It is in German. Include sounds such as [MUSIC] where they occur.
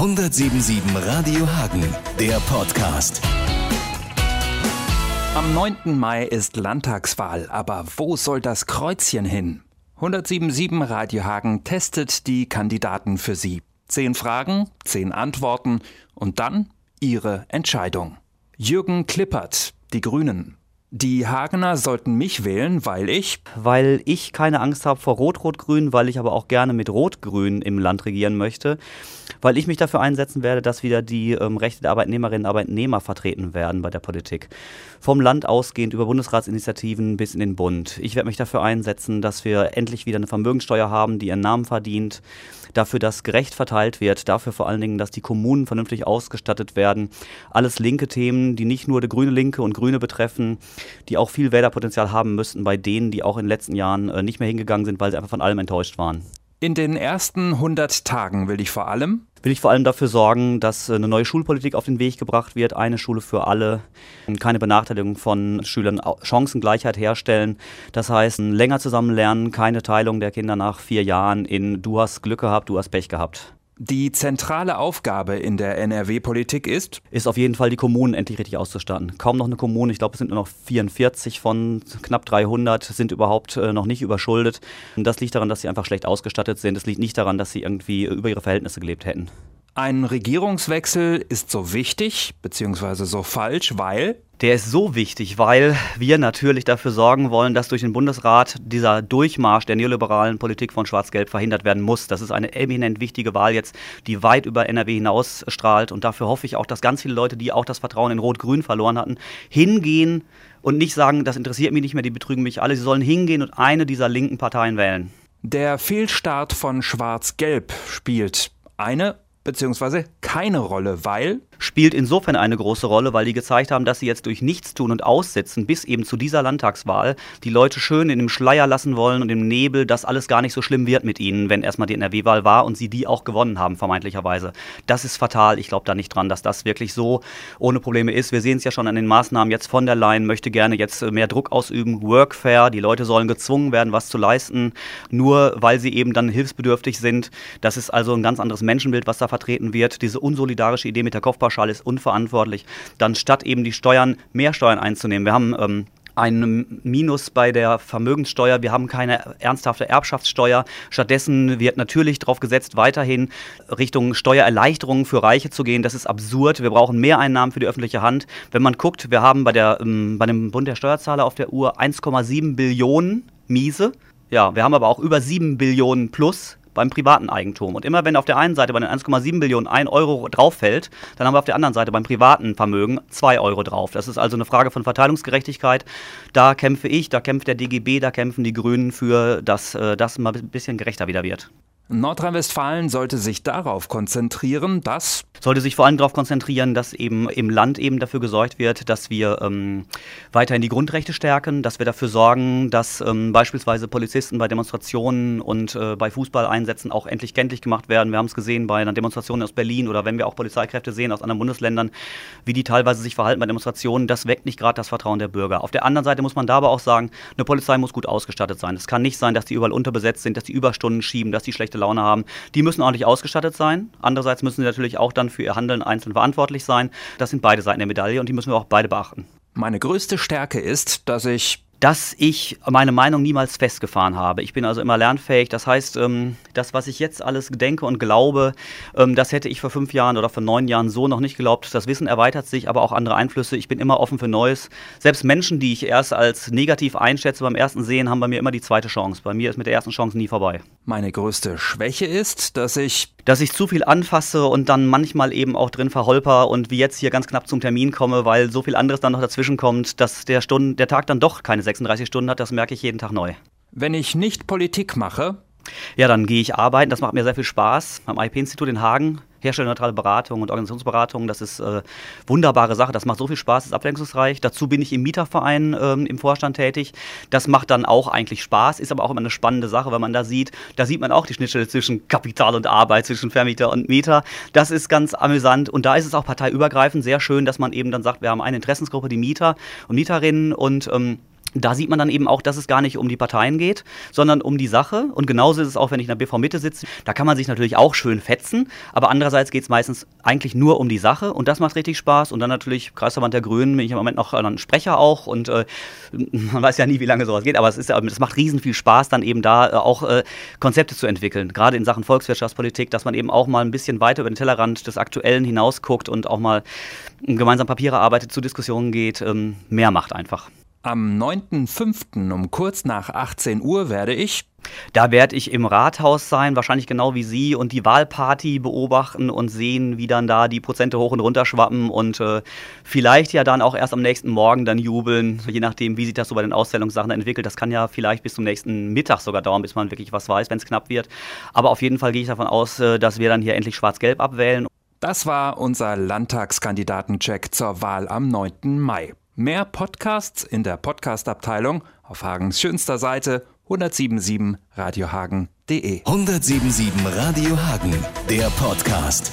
177 Radio Hagen, der Podcast. Am 9. Mai ist Landtagswahl, aber wo soll das Kreuzchen hin? 177 Radio Hagen testet die Kandidaten für Sie. Zehn Fragen, zehn Antworten und dann Ihre Entscheidung. Jürgen Klippert, die Grünen. Die Hagener sollten mich wählen, weil ich. Weil ich keine Angst habe vor Rot-Rot-Grün, weil ich aber auch gerne mit Rot-Grün im Land regieren möchte. Weil ich mich dafür einsetzen werde, dass wieder die ähm, Rechte der Arbeitnehmerinnen und Arbeitnehmer vertreten werden bei der Politik. Vom Land ausgehend über Bundesratsinitiativen bis in den Bund. Ich werde mich dafür einsetzen, dass wir endlich wieder eine Vermögenssteuer haben, die ihren Namen verdient. Dafür, dass gerecht verteilt wird. Dafür vor allen Dingen, dass die Kommunen vernünftig ausgestattet werden. Alles linke Themen, die nicht nur die grüne Linke und Grüne betreffen die auch viel Wählerpotenzial haben müssten bei denen, die auch in den letzten Jahren äh, nicht mehr hingegangen sind, weil sie einfach von allem enttäuscht waren. In den ersten 100 Tagen will ich vor allem will ich vor allem dafür sorgen, dass äh, eine neue Schulpolitik auf den Weg gebracht wird, eine Schule für alle, keine Benachteiligung von Schülern, Chancengleichheit herstellen. Das heißt, länger zusammen lernen, keine Teilung der Kinder nach vier Jahren in du hast Glück gehabt, du hast Pech gehabt. Die zentrale Aufgabe in der NRW-Politik ist? Ist auf jeden Fall, die Kommunen endlich richtig auszustatten. Kaum noch eine Kommune, ich glaube, es sind nur noch 44 von knapp 300, sind überhaupt äh, noch nicht überschuldet. Und das liegt daran, dass sie einfach schlecht ausgestattet sind. Es liegt nicht daran, dass sie irgendwie über ihre Verhältnisse gelebt hätten. Ein Regierungswechsel ist so wichtig bzw. so falsch, weil der ist so wichtig, weil wir natürlich dafür sorgen wollen, dass durch den Bundesrat dieser Durchmarsch der neoliberalen Politik von Schwarz-Gelb verhindert werden muss. Das ist eine eminent wichtige Wahl jetzt, die weit über NRW hinaus strahlt. Und dafür hoffe ich auch, dass ganz viele Leute, die auch das Vertrauen in Rot-Grün verloren hatten, hingehen und nicht sagen, das interessiert mich nicht mehr, die betrügen mich alle. Sie sollen hingehen und eine dieser linken Parteien wählen. Der Fehlstart von Schwarz-Gelb spielt eine bzw. keine Rolle, weil spielt insofern eine große Rolle, weil die gezeigt haben, dass sie jetzt durch Nichtstun und Aussitzen bis eben zu dieser Landtagswahl die Leute schön in dem Schleier lassen wollen und im Nebel, dass alles gar nicht so schlimm wird mit ihnen, wenn erstmal die NRW-Wahl war und sie die auch gewonnen haben, vermeintlicherweise. Das ist fatal. Ich glaube da nicht dran, dass das wirklich so ohne Probleme ist. Wir sehen es ja schon an den Maßnahmen jetzt von der Leyen, möchte gerne jetzt mehr Druck ausüben, Workfare, die Leute sollen gezwungen werden, was zu leisten, nur weil sie eben dann hilfsbedürftig sind. Das ist also ein ganz anderes Menschenbild, was da vertreten wird. Diese unsolidarische Idee mit der Kopfball Steuerpauschale ist unverantwortlich, dann statt eben die Steuern, mehr Steuern einzunehmen. Wir haben ähm, ein Minus bei der Vermögenssteuer. Wir haben keine ernsthafte Erbschaftssteuer. Stattdessen wird natürlich darauf gesetzt, weiterhin Richtung Steuererleichterungen für Reiche zu gehen. Das ist absurd. Wir brauchen mehr Einnahmen für die öffentliche Hand. Wenn man guckt, wir haben bei, der, ähm, bei dem Bund der Steuerzahler auf der Uhr 1,7 Billionen Miese. Ja, wir haben aber auch über 7 Billionen plus beim privaten Eigentum. Und immer wenn auf der einen Seite bei den 1,7 Billionen 1 Euro drauf fällt, dann haben wir auf der anderen Seite beim privaten Vermögen 2 Euro drauf. Das ist also eine Frage von Verteilungsgerechtigkeit. Da kämpfe ich, da kämpft der DGB, da kämpfen die Grünen für, dass äh, das mal ein bisschen gerechter wieder wird. Nordrhein-Westfalen sollte sich darauf konzentrieren, dass sollte sich vor allem darauf konzentrieren, dass eben im Land eben dafür gesorgt wird, dass wir ähm, weiterhin die Grundrechte stärken, dass wir dafür sorgen, dass ähm, beispielsweise Polizisten bei Demonstrationen und äh, bei Fußballeinsätzen auch endlich kenntlich gemacht werden. Wir haben es gesehen bei einer Demonstration aus Berlin oder wenn wir auch Polizeikräfte sehen aus anderen Bundesländern, wie die teilweise sich verhalten bei Demonstrationen. Das weckt nicht gerade das Vertrauen der Bürger. Auf der anderen Seite muss man da aber auch sagen, eine Polizei muss gut ausgestattet sein. Es kann nicht sein, dass die überall unterbesetzt sind, dass die Überstunden schieben, dass die schlechte Laune haben. Die müssen ordentlich ausgestattet sein. Andererseits müssen sie natürlich auch dann für ihr Handeln einzeln verantwortlich sein. Das sind beide Seiten der Medaille und die müssen wir auch beide beachten. Meine größte Stärke ist, dass ich dass ich meine Meinung niemals festgefahren habe. Ich bin also immer lernfähig. Das heißt, ähm, das, was ich jetzt alles denke und glaube, ähm, das hätte ich vor fünf Jahren oder vor neun Jahren so noch nicht geglaubt. Das Wissen erweitert sich, aber auch andere Einflüsse. Ich bin immer offen für Neues. Selbst Menschen, die ich erst als negativ einschätze beim ersten Sehen, haben bei mir immer die zweite Chance. Bei mir ist mit der ersten Chance nie vorbei. Meine größte Schwäche ist, dass ich dass ich zu viel anfasse und dann manchmal eben auch drin verholper und wie jetzt hier ganz knapp zum Termin komme, weil so viel anderes dann noch dazwischen kommt, dass der, Stunden, der Tag dann doch keine 36 Stunden hat, das merke ich jeden Tag neu. Wenn ich nicht Politik mache, ja, dann gehe ich arbeiten. Das macht mir sehr viel Spaß. Am IP-Institut in Hagen herstellerneutrale Beratung und Organisationsberatung. Das ist äh, wunderbare Sache. Das macht so viel Spaß, ist abwechslungsreich. Dazu bin ich im Mieterverein ähm, im Vorstand tätig. Das macht dann auch eigentlich Spaß, ist aber auch immer eine spannende Sache, wenn man da sieht. Da sieht man auch die Schnittstelle zwischen Kapital und Arbeit, zwischen Vermieter und Mieter. Das ist ganz amüsant und da ist es auch parteiübergreifend sehr schön, dass man eben dann sagt, wir haben eine Interessensgruppe, die Mieter und Mieterinnen und ähm, da sieht man dann eben auch, dass es gar nicht um die Parteien geht, sondern um die Sache. Und genauso ist es auch, wenn ich in der BV Mitte sitze. Da kann man sich natürlich auch schön fetzen, aber andererseits geht es meistens eigentlich nur um die Sache und das macht richtig Spaß. Und dann natürlich Kreisverband der Grünen, bin ich im Moment noch ein Sprecher auch und äh, [LAUGHS] man weiß ja nie, wie lange sowas geht, aber es, ist, es macht riesen viel Spaß, dann eben da äh, auch äh, Konzepte zu entwickeln, gerade in Sachen Volkswirtschaftspolitik, dass man eben auch mal ein bisschen weiter über den Tellerrand des Aktuellen hinausguckt und auch mal gemeinsam Papiere arbeitet, zu Diskussionen geht, ähm, mehr macht einfach. Am 9.5. um kurz nach 18 Uhr werde ich da werde ich im Rathaus sein, wahrscheinlich genau wie Sie, und die Wahlparty beobachten und sehen, wie dann da die Prozente hoch und runter schwappen und äh, vielleicht ja dann auch erst am nächsten Morgen dann jubeln, je nachdem, wie sich das so bei den Ausstellungssachen entwickelt. Das kann ja vielleicht bis zum nächsten Mittag sogar dauern, bis man wirklich was weiß, wenn es knapp wird. Aber auf jeden Fall gehe ich davon aus, äh, dass wir dann hier endlich schwarz-gelb abwählen. Das war unser Landtagskandidatencheck zur Wahl am 9. Mai. Mehr Podcasts in der Podcast-Abteilung auf Hagens schönster Seite 1077radiohagen.de. 1077 Radio Hagen, der Podcast.